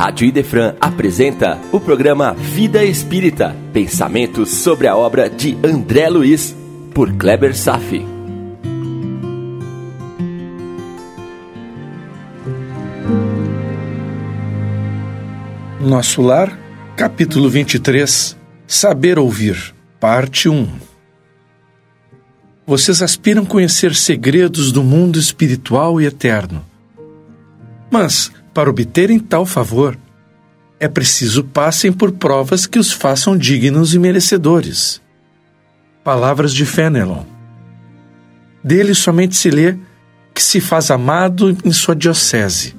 Rádio Idefran apresenta o programa Vida Espírita, pensamentos sobre a obra de André Luiz, por Kleber Safi. Nosso Lar, capítulo 23, Saber Ouvir, parte 1. Vocês aspiram conhecer segredos do mundo espiritual e eterno. Mas, para obterem tal favor, é preciso passem por provas que os façam dignos e merecedores. Palavras de Fenelon. Dele somente se lê que se faz amado em sua diocese,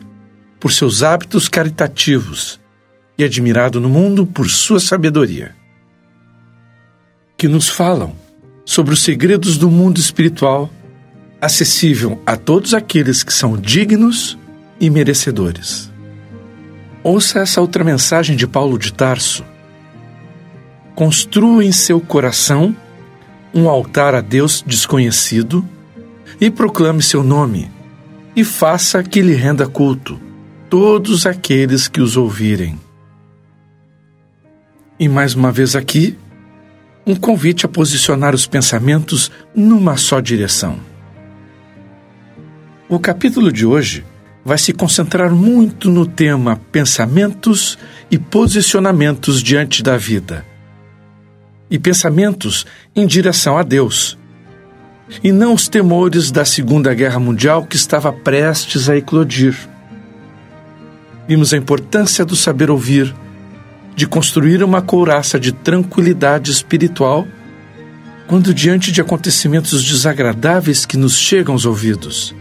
por seus hábitos caritativos, e admirado no mundo por sua sabedoria. Que nos falam sobre os segredos do mundo espiritual, acessível a todos aqueles que são dignos e merecedores. Ouça essa outra mensagem de Paulo de Tarso. Construa em seu coração um altar a Deus desconhecido e proclame seu nome, e faça que lhe renda culto todos aqueles que os ouvirem. E mais uma vez aqui, um convite a posicionar os pensamentos numa só direção. O capítulo de hoje vai se concentrar muito no tema pensamentos e posicionamentos diante da vida. E pensamentos em direção a Deus. E não os temores da Segunda Guerra Mundial que estava prestes a eclodir. Vimos a importância do saber ouvir, de construir uma couraça de tranquilidade espiritual quando diante de acontecimentos desagradáveis que nos chegam aos ouvidos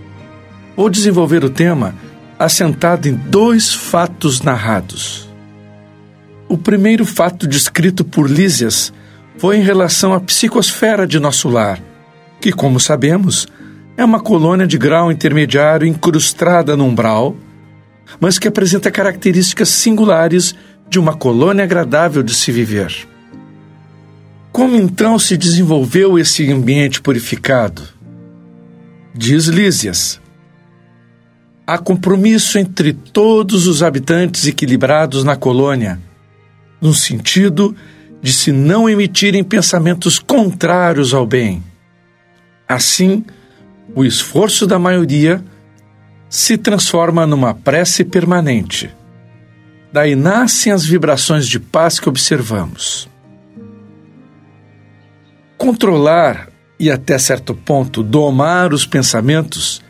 ou desenvolver o tema assentado em dois fatos narrados. O primeiro fato descrito por Lísias foi em relação à psicosfera de nosso lar, que, como sabemos, é uma colônia de grau intermediário incrustada no umbral, mas que apresenta características singulares de uma colônia agradável de se viver. Como então se desenvolveu esse ambiente purificado? Diz Lísias há compromisso entre todos os habitantes equilibrados na colônia, no sentido de se não emitirem pensamentos contrários ao bem. Assim, o esforço da maioria se transforma numa prece permanente. Daí nascem as vibrações de paz que observamos. Controlar e, até certo ponto, domar os pensamentos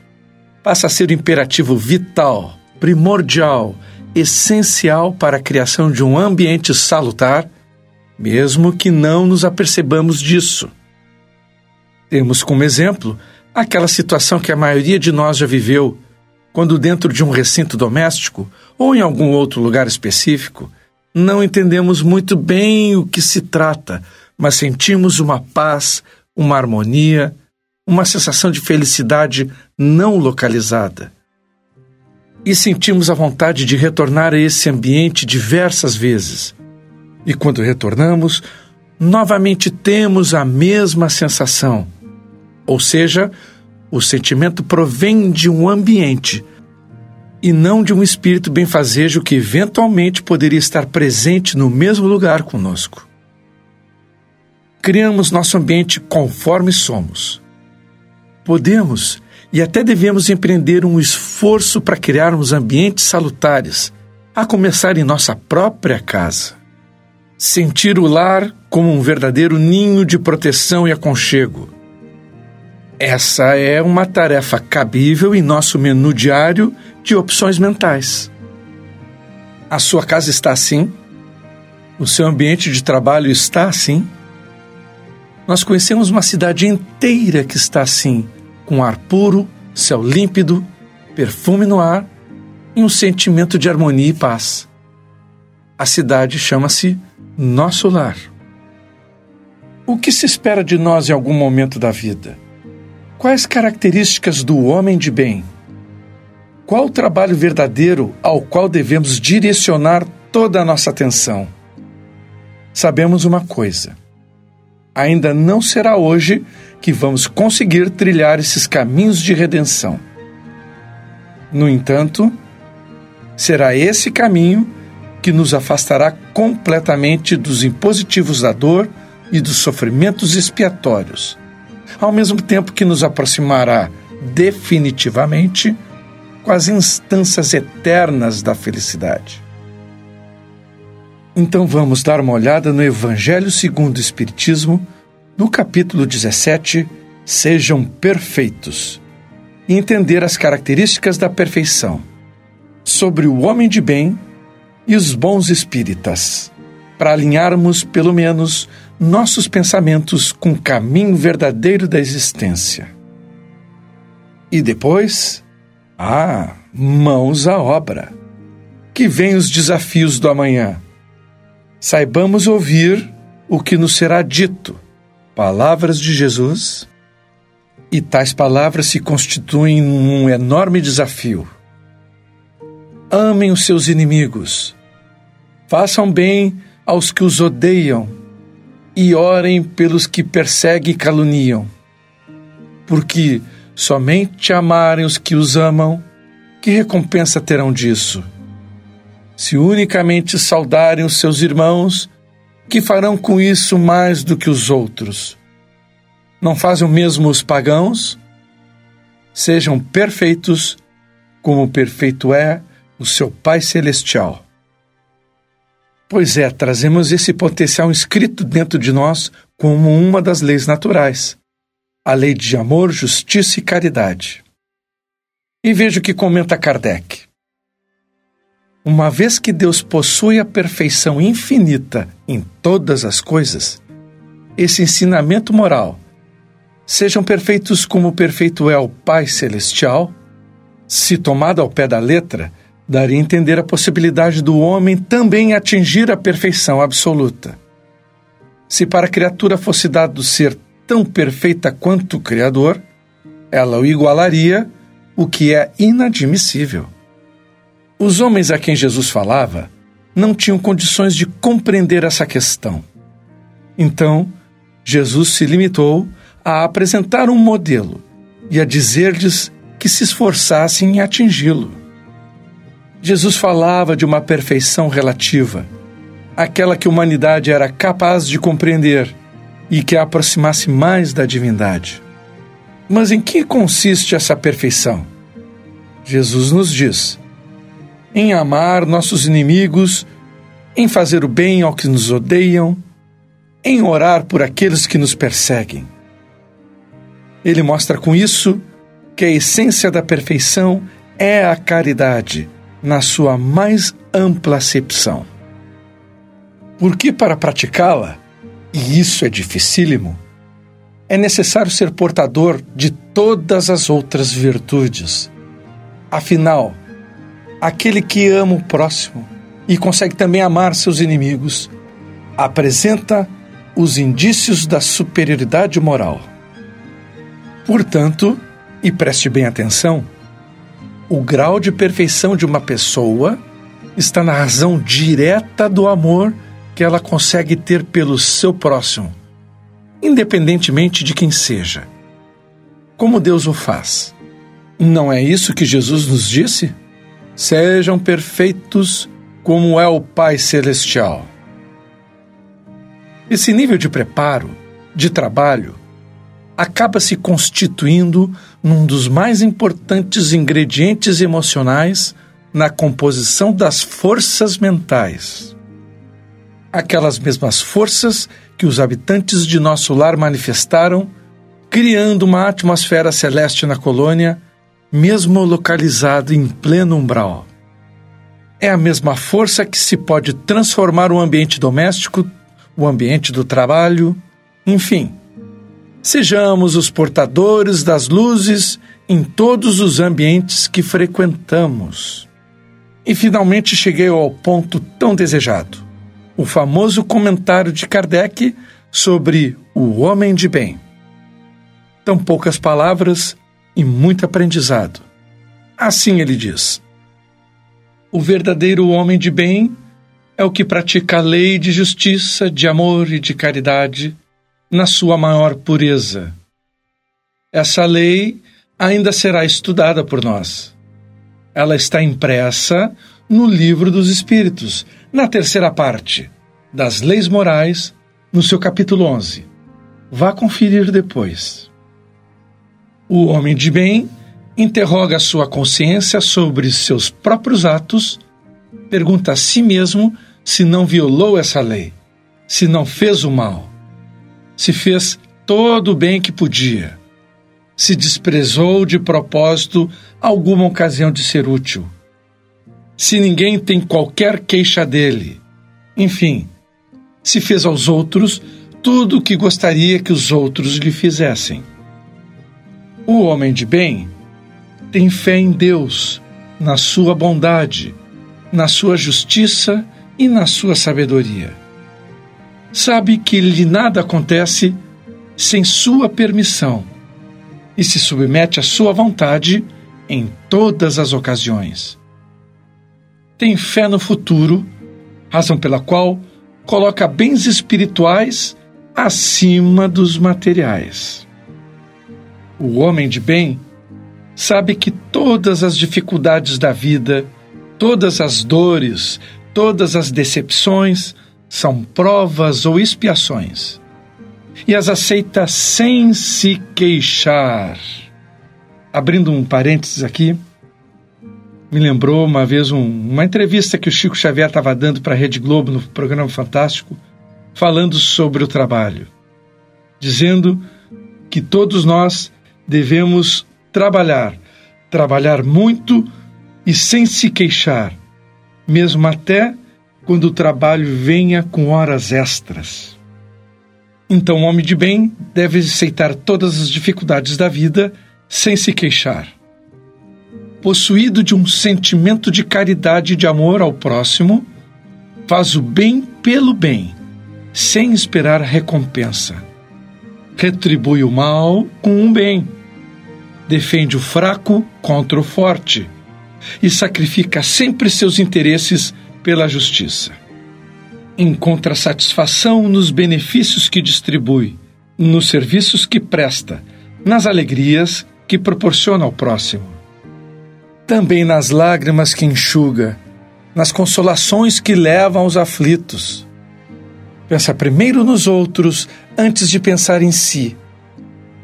passa a ser o imperativo vital, primordial, essencial para a criação de um ambiente salutar, mesmo que não nos apercebamos disso. Temos como exemplo aquela situação que a maioria de nós já viveu, quando, dentro de um recinto doméstico ou em algum outro lugar específico, não entendemos muito bem o que se trata, mas sentimos uma paz, uma harmonia, uma sensação de felicidade não localizada. E sentimos a vontade de retornar a esse ambiente diversas vezes. E quando retornamos, novamente temos a mesma sensação. Ou seja, o sentimento provém de um ambiente e não de um espírito benfazejo que eventualmente poderia estar presente no mesmo lugar conosco. Criamos nosso ambiente conforme somos podemos e até devemos empreender um esforço para criarmos ambientes salutares, a começar em nossa própria casa. Sentir o lar como um verdadeiro ninho de proteção e aconchego. Essa é uma tarefa cabível em nosso menu diário de opções mentais. A sua casa está assim? O seu ambiente de trabalho está assim? Nós conhecemos uma cidade inteira que está assim com ar puro, céu límpido, perfume no ar e um sentimento de harmonia e paz. A cidade chama-se Nosso Lar. O que se espera de nós em algum momento da vida? Quais características do homem de bem? Qual o trabalho verdadeiro ao qual devemos direcionar toda a nossa atenção? Sabemos uma coisa: ainda não será hoje que vamos conseguir trilhar esses caminhos de redenção. No entanto, será esse caminho que nos afastará completamente dos impositivos da dor e dos sofrimentos expiatórios, ao mesmo tempo que nos aproximará definitivamente com as instâncias eternas da felicidade. Então vamos dar uma olhada no Evangelho segundo o Espiritismo, no capítulo 17, Sejam perfeitos, e entender as características da perfeição, sobre o homem de bem e os bons espíritas, para alinharmos, pelo menos, nossos pensamentos com o caminho verdadeiro da existência. E depois, ah, mãos à obra. Que vem os desafios do amanhã. Saibamos ouvir o que nos será dito. Palavras de Jesus. E tais palavras se constituem um enorme desafio. Amem os seus inimigos. Façam bem aos que os odeiam e orem pelos que perseguem e caluniam. Porque somente amarem os que os amam, que recompensa terão disso? Se unicamente saudarem os seus irmãos, que farão com isso mais do que os outros? Não fazem o mesmo os pagãos? Sejam perfeitos, como perfeito é o seu Pai Celestial. Pois é, trazemos esse potencial inscrito dentro de nós como uma das leis naturais a lei de amor, justiça e caridade. E veja o que comenta Kardec. Uma vez que Deus possui a perfeição infinita em todas as coisas, esse ensinamento moral, sejam perfeitos como o perfeito é o Pai Celestial, se tomado ao pé da letra, daria a entender a possibilidade do homem também atingir a perfeição absoluta. Se para a criatura fosse dado ser tão perfeita quanto o Criador, ela o igualaria, o que é inadmissível. Os homens a quem Jesus falava não tinham condições de compreender essa questão. Então, Jesus se limitou a apresentar um modelo e a dizer-lhes que se esforçassem em atingi-lo. Jesus falava de uma perfeição relativa, aquela que a humanidade era capaz de compreender e que a aproximasse mais da divindade. Mas em que consiste essa perfeição? Jesus nos diz: em amar nossos inimigos, em fazer o bem ao que nos odeiam, em orar por aqueles que nos perseguem. Ele mostra com isso que a essência da perfeição é a caridade, na sua mais ampla acepção. Porque para praticá-la, e isso é dificílimo, é necessário ser portador de todas as outras virtudes. Afinal, aquele que ama o próximo e consegue também amar seus inimigos apresenta os indícios da superioridade moral. Portanto, e preste bem atenção, o grau de perfeição de uma pessoa está na razão direta do amor que ela consegue ter pelo seu próximo, independentemente de quem seja. Como Deus o faz? Não é isso que Jesus nos disse? Sejam perfeitos como é o Pai Celestial. Esse nível de preparo, de trabalho, acaba se constituindo num dos mais importantes ingredientes emocionais na composição das forças mentais aquelas mesmas forças que os habitantes de nosso lar manifestaram, criando uma atmosfera celeste na colônia, mesmo localizado em pleno umbral. É a mesma força que se pode transformar o ambiente doméstico, o ambiente do trabalho, enfim. Sejamos os portadores das luzes em todos os ambientes que frequentamos. E finalmente cheguei ao ponto tão desejado o famoso comentário de Kardec sobre o homem de bem. Tão poucas palavras e muito aprendizado. Assim ele diz: O verdadeiro homem de bem é o que pratica a lei de justiça, de amor e de caridade na sua maior pureza. Essa lei ainda será estudada por nós. Ela está impressa no Livro dos Espíritos, na terceira parte, das Leis Morais, no seu capítulo 11. Vá conferir depois. O homem de bem interroga sua consciência sobre seus próprios atos, pergunta a si mesmo se não violou essa lei, se não fez o mal, se fez todo o bem que podia, se desprezou de propósito alguma ocasião de ser útil, se ninguém tem qualquer queixa dele, enfim, se fez aos outros tudo o que gostaria que os outros lhe fizessem. O homem de bem tem fé em Deus, na sua bondade, na sua justiça e na sua sabedoria. Sabe que lhe nada acontece sem sua permissão e se submete à sua vontade em todas as ocasiões. Tem fé no futuro, razão pela qual coloca bens espirituais acima dos materiais. O homem de bem sabe que todas as dificuldades da vida, todas as dores, todas as decepções são provas ou expiações e as aceita sem se queixar. Abrindo um parênteses aqui, me lembrou uma vez um, uma entrevista que o Chico Xavier estava dando para a Rede Globo no programa Fantástico, falando sobre o trabalho, dizendo que todos nós devemos trabalhar, trabalhar muito e sem se queixar, mesmo até quando o trabalho venha com horas extras. Então, o homem de bem deve aceitar todas as dificuldades da vida sem se queixar. Possuído de um sentimento de caridade e de amor ao próximo, faz o bem pelo bem, sem esperar recompensa. Retribui o mal com um bem. Defende o fraco contra o forte e sacrifica sempre seus interesses pela justiça encontra satisfação nos benefícios que distribui, nos serviços que presta, nas alegrias que proporciona ao próximo. Também nas lágrimas que enxuga, nas consolações que leva aos aflitos. Pensa primeiro nos outros antes de pensar em si.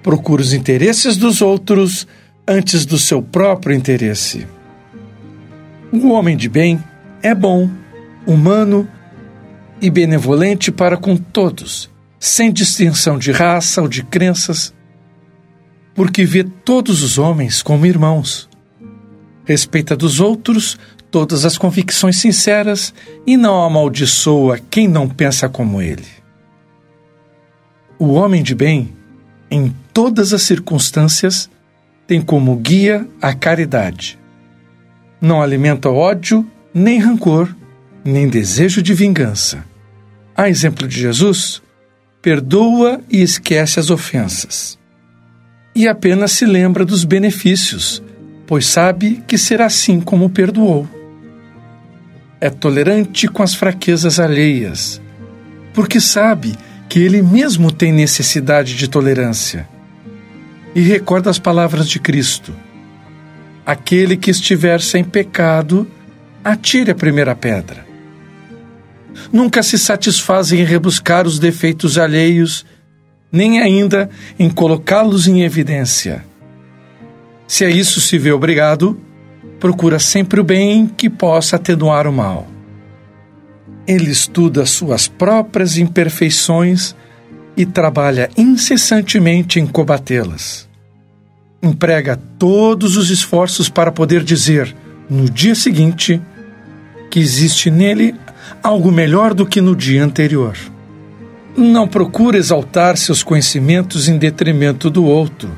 Procura os interesses dos outros antes do seu próprio interesse. O homem de bem é bom, humano e benevolente para com todos, sem distinção de raça ou de crenças, porque vê todos os homens como irmãos. Respeita dos outros todas as convicções sinceras e não amaldiçoa quem não pensa como ele. O homem de bem, em todas as circunstâncias, tem como guia a caridade. Não alimenta ódio nem rancor nem desejo de vingança. A exemplo de Jesus, perdoa e esquece as ofensas. E apenas se lembra dos benefícios, pois sabe que será assim como perdoou. É tolerante com as fraquezas alheias, porque sabe que ele mesmo tem necessidade de tolerância. E recorda as palavras de Cristo: Aquele que estiver sem pecado, atire a primeira pedra nunca se satisfazem em rebuscar os defeitos alheios, nem ainda em colocá-los em evidência. Se a isso se vê obrigado, procura sempre o bem que possa atenuar o mal. Ele estuda suas próprias imperfeições e trabalha incessantemente em combatê-las. Emprega todos os esforços para poder dizer, no dia seguinte, que existe nele algo melhor do que no dia anterior. Não procura exaltar seus conhecimentos em detrimento do outro.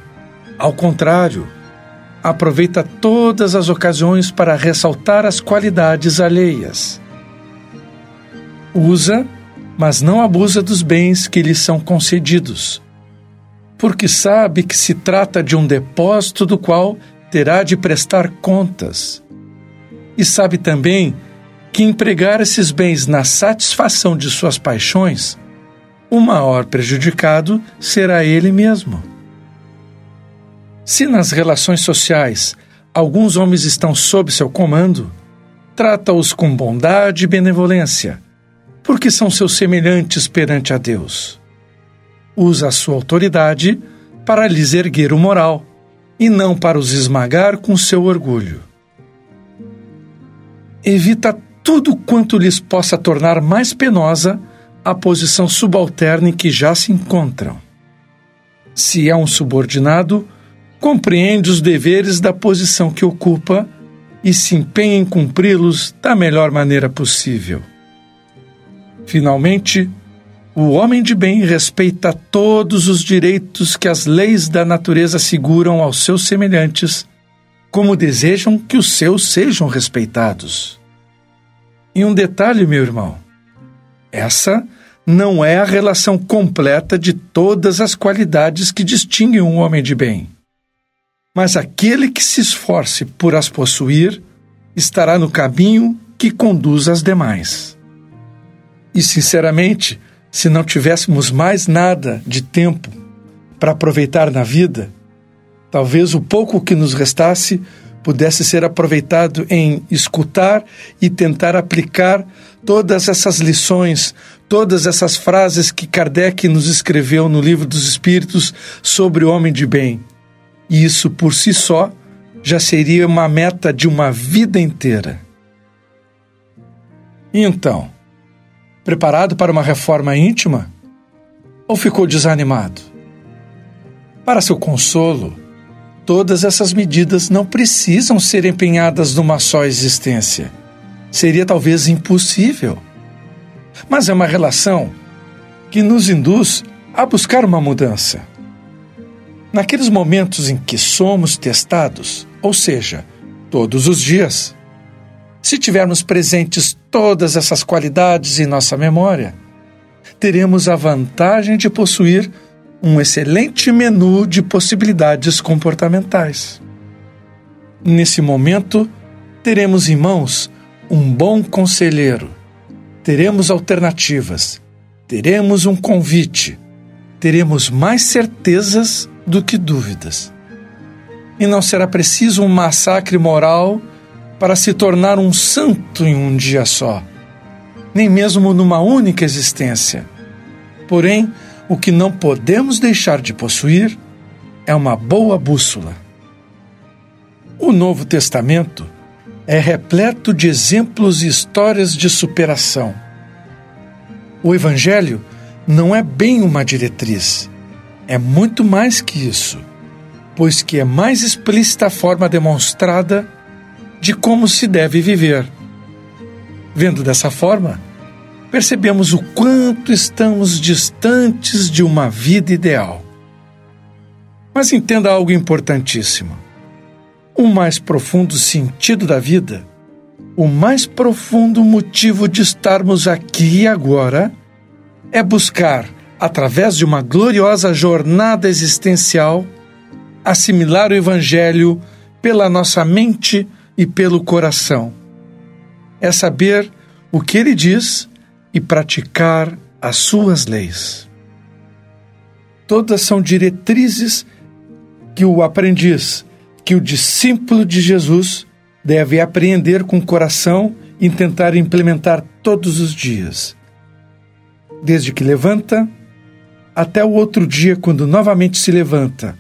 Ao contrário, aproveita todas as ocasiões para ressaltar as qualidades alheias. Usa, mas não abusa dos bens que lhe são concedidos, porque sabe que se trata de um depósito do qual terá de prestar contas. E sabe também que empregar esses bens na satisfação de suas paixões, o maior prejudicado será ele mesmo. Se nas relações sociais alguns homens estão sob seu comando, trata-os com bondade e benevolência, porque são seus semelhantes perante a Deus. Usa a sua autoridade para lhes erguer o moral e não para os esmagar com seu orgulho. Evita tudo quanto lhes possa tornar mais penosa a posição subalterna em que já se encontram. Se é um subordinado, compreende os deveres da posição que ocupa e se empenha em cumpri-los da melhor maneira possível. Finalmente, o homem de bem respeita todos os direitos que as leis da natureza asseguram aos seus semelhantes, como desejam que os seus sejam respeitados. E um detalhe, meu irmão: essa não é a relação completa de todas as qualidades que distinguem um homem de bem. Mas aquele que se esforce por as possuir estará no caminho que conduz às demais. E, sinceramente, se não tivéssemos mais nada de tempo para aproveitar na vida, talvez o pouco que nos restasse pudesse ser aproveitado em escutar e tentar aplicar todas essas lições, todas essas frases que Kardec nos escreveu no Livro dos Espíritos sobre o homem de bem. E isso por si só já seria uma meta de uma vida inteira. Então, preparado para uma reforma íntima? Ou ficou desanimado? Para seu consolo, todas essas medidas não precisam ser empenhadas numa só existência. Seria talvez impossível. Mas é uma relação que nos induz a buscar uma mudança. Naqueles momentos em que somos testados, ou seja, todos os dias, se tivermos presentes todas essas qualidades em nossa memória, teremos a vantagem de possuir um excelente menu de possibilidades comportamentais. Nesse momento, teremos em mãos um bom conselheiro, teremos alternativas, teremos um convite, teremos mais certezas do que dúvidas. E não será preciso um massacre moral para se tornar um santo em um dia só, nem mesmo numa única existência. Porém, o que não podemos deixar de possuir é uma boa bússola. O Novo Testamento é repleto de exemplos e histórias de superação. O Evangelho não é bem uma diretriz, é muito mais que isso, pois que é mais explícita a forma demonstrada de como se deve viver. Vendo dessa forma, percebemos o quanto estamos distantes de uma vida ideal. Mas entenda algo importantíssimo. O mais profundo sentido da vida, o mais profundo motivo de estarmos aqui e agora, é buscar, através de uma gloriosa jornada existencial, assimilar o Evangelho pela nossa mente e pelo coração. É saber o que ele diz e praticar as suas leis. Todas são diretrizes que o aprendiz, que o discípulo de Jesus deve apreender com o coração e tentar implementar todos os dias. Desde que levanta até o outro dia, quando novamente se levanta,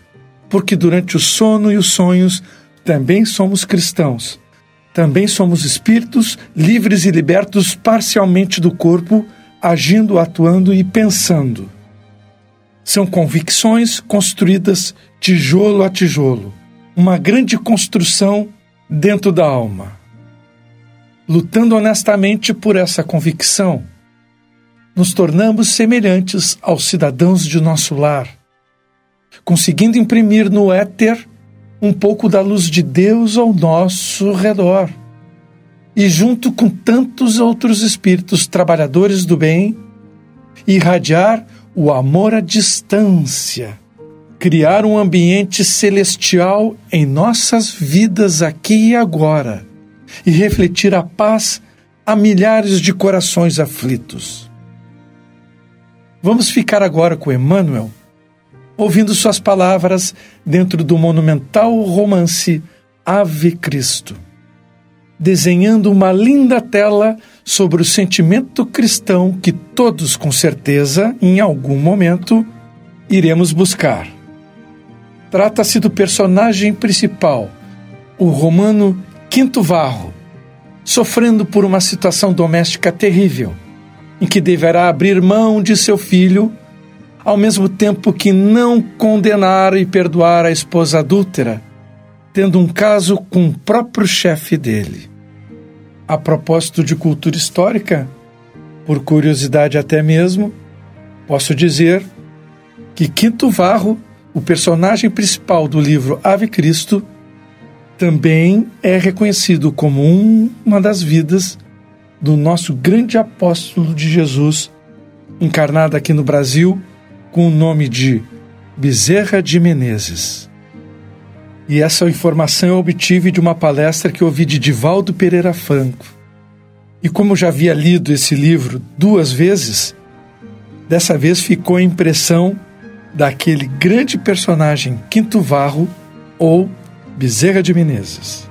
porque durante o sono e os sonhos também somos cristãos também somos espíritos livres e libertos parcialmente do corpo, agindo, atuando e pensando. São convicções construídas tijolo a tijolo, uma grande construção dentro da alma. Lutando honestamente por essa convicção, nos tornamos semelhantes aos cidadãos de nosso lar, conseguindo imprimir no éter um pouco da luz de Deus ao nosso redor. E junto com tantos outros espíritos trabalhadores do bem, irradiar o amor à distância, criar um ambiente celestial em nossas vidas aqui e agora, e refletir a paz a milhares de corações aflitos. Vamos ficar agora com Emmanuel ouvindo suas palavras dentro do monumental romance Ave Cristo. desenhando uma linda tela sobre o sentimento cristão que todos, com certeza, em algum momento, iremos buscar. Trata-se do personagem principal, o romano Quinto Varro, sofrendo por uma situação doméstica terrível, em que deverá abrir mão de seu filho, ao mesmo tempo que não condenar e perdoar a esposa adúltera, tendo um caso com o próprio chefe dele. A propósito de cultura histórica, por curiosidade até mesmo, posso dizer que Quinto Varro, o personagem principal do livro Ave Cristo, também é reconhecido como um, uma das vidas do nosso grande apóstolo de Jesus, encarnado aqui no Brasil com o nome de Bezerra de Menezes. E essa informação eu obtive de uma palestra que ouvi de Divaldo Pereira Franco. E como já havia lido esse livro duas vezes, dessa vez ficou a impressão daquele grande personagem Quinto Varro ou Bezerra de Menezes.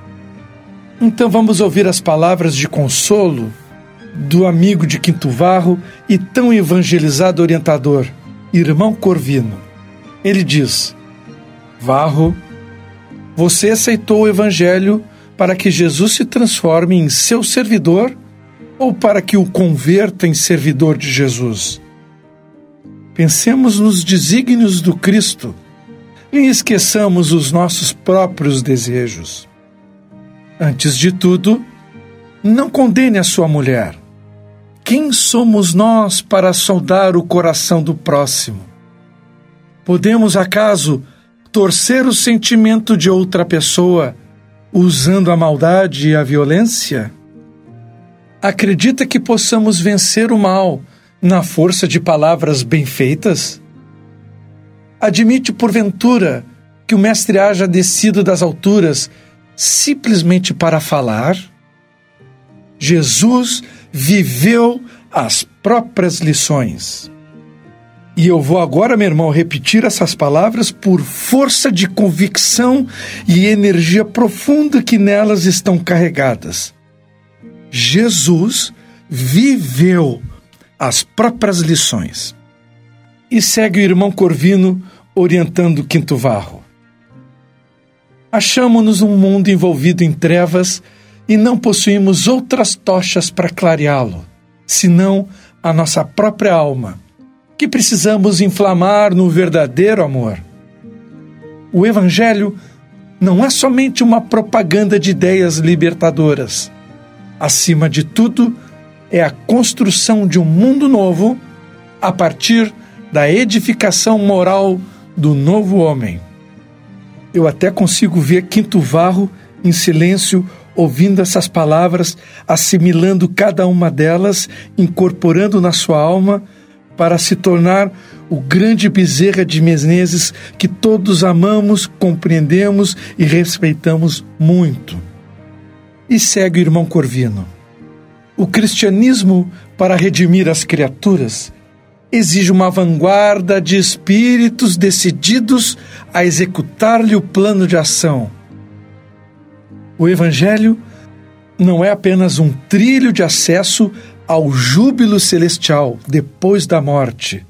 Então vamos ouvir as palavras de consolo do amigo de Quinto Varro e tão evangelizado orientador, irmão Corvino. Ele diz: Varro, você aceitou o evangelho para que Jesus se transforme em seu servidor ou para que o converta em servidor de Jesus? Pensemos nos desígnios do Cristo e esqueçamos os nossos próprios desejos. Antes de tudo, não condene a sua mulher. Quem somos nós para soldar o coração do próximo? Podemos, acaso, torcer o sentimento de outra pessoa usando a maldade e a violência? Acredita que possamos vencer o mal na força de palavras bem feitas? Admite, porventura, que o Mestre haja descido das alturas simplesmente para falar? Jesus viveu as próprias lições. E eu vou agora, meu irmão, repetir essas palavras por força de convicção e energia profunda que nelas estão carregadas. Jesus viveu as próprias lições. E segue o irmão Corvino orientando Quinto Varro. Achamos-nos num mundo envolvido em trevas e não possuímos outras tochas para clareá-lo, senão a nossa própria alma, que precisamos inflamar no verdadeiro amor. O Evangelho não é somente uma propaganda de ideias libertadoras. Acima de tudo, é a construção de um mundo novo a partir da edificação moral do novo homem. Eu até consigo ver Quinto Varro em silêncio, ouvindo essas palavras, assimilando cada uma delas, incorporando na sua alma, para se tornar o grande Bezerra de Menezes que todos amamos, compreendemos e respeitamos muito. E segue o irmão Corvino. O cristianismo, para redimir as criaturas, exige uma vanguarda de espíritos decididos a executar-lhe o plano de ação. O Evangelho não é apenas um trilho de acesso ao júbilo celestial depois da morte.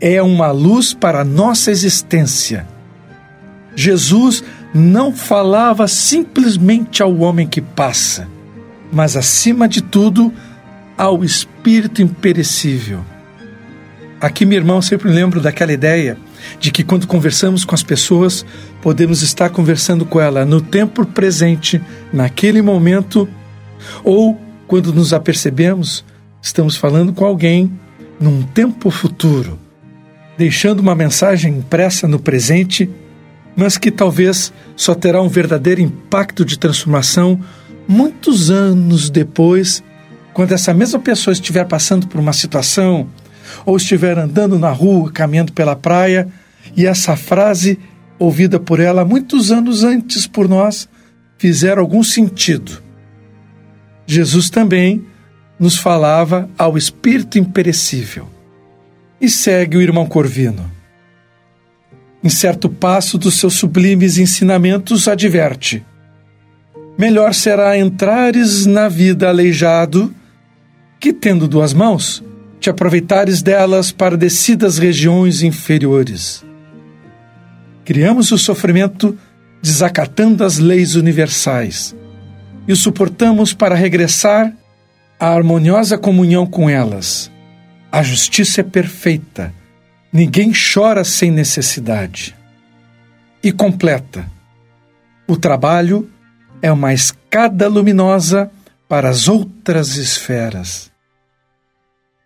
É uma luz para a nossa existência. Jesus não falava simplesmente ao homem que passa, mas, acima de tudo, ao espírito imperecível Aqui, meu irmão, sempre lembro daquela ideia de que quando conversamos com as pessoas, podemos estar conversando com ela no tempo presente, naquele momento, ou quando nos apercebemos, estamos falando com alguém num tempo futuro, deixando uma mensagem impressa no presente, mas que talvez só terá um verdadeiro impacto de transformação muitos anos depois, quando essa mesma pessoa estiver passando por uma situação ou estiver andando na rua, caminhando pela praia, e essa frase, ouvida por ela muitos anos antes por nós, fizer algum sentido. Jesus também nos falava ao espírito imperecível. E segue o irmão Corvino. Em certo passo dos seus sublimes ensinamentos, adverte: melhor será entrares na vida aleijado que, tendo duas mãos, te aproveitares delas para descidas regiões inferiores. Criamos o sofrimento desacatando as leis universais e o suportamos para regressar à harmoniosa comunhão com elas. A justiça é perfeita, ninguém chora sem necessidade. E completa: o trabalho é uma escada luminosa para as outras esferas.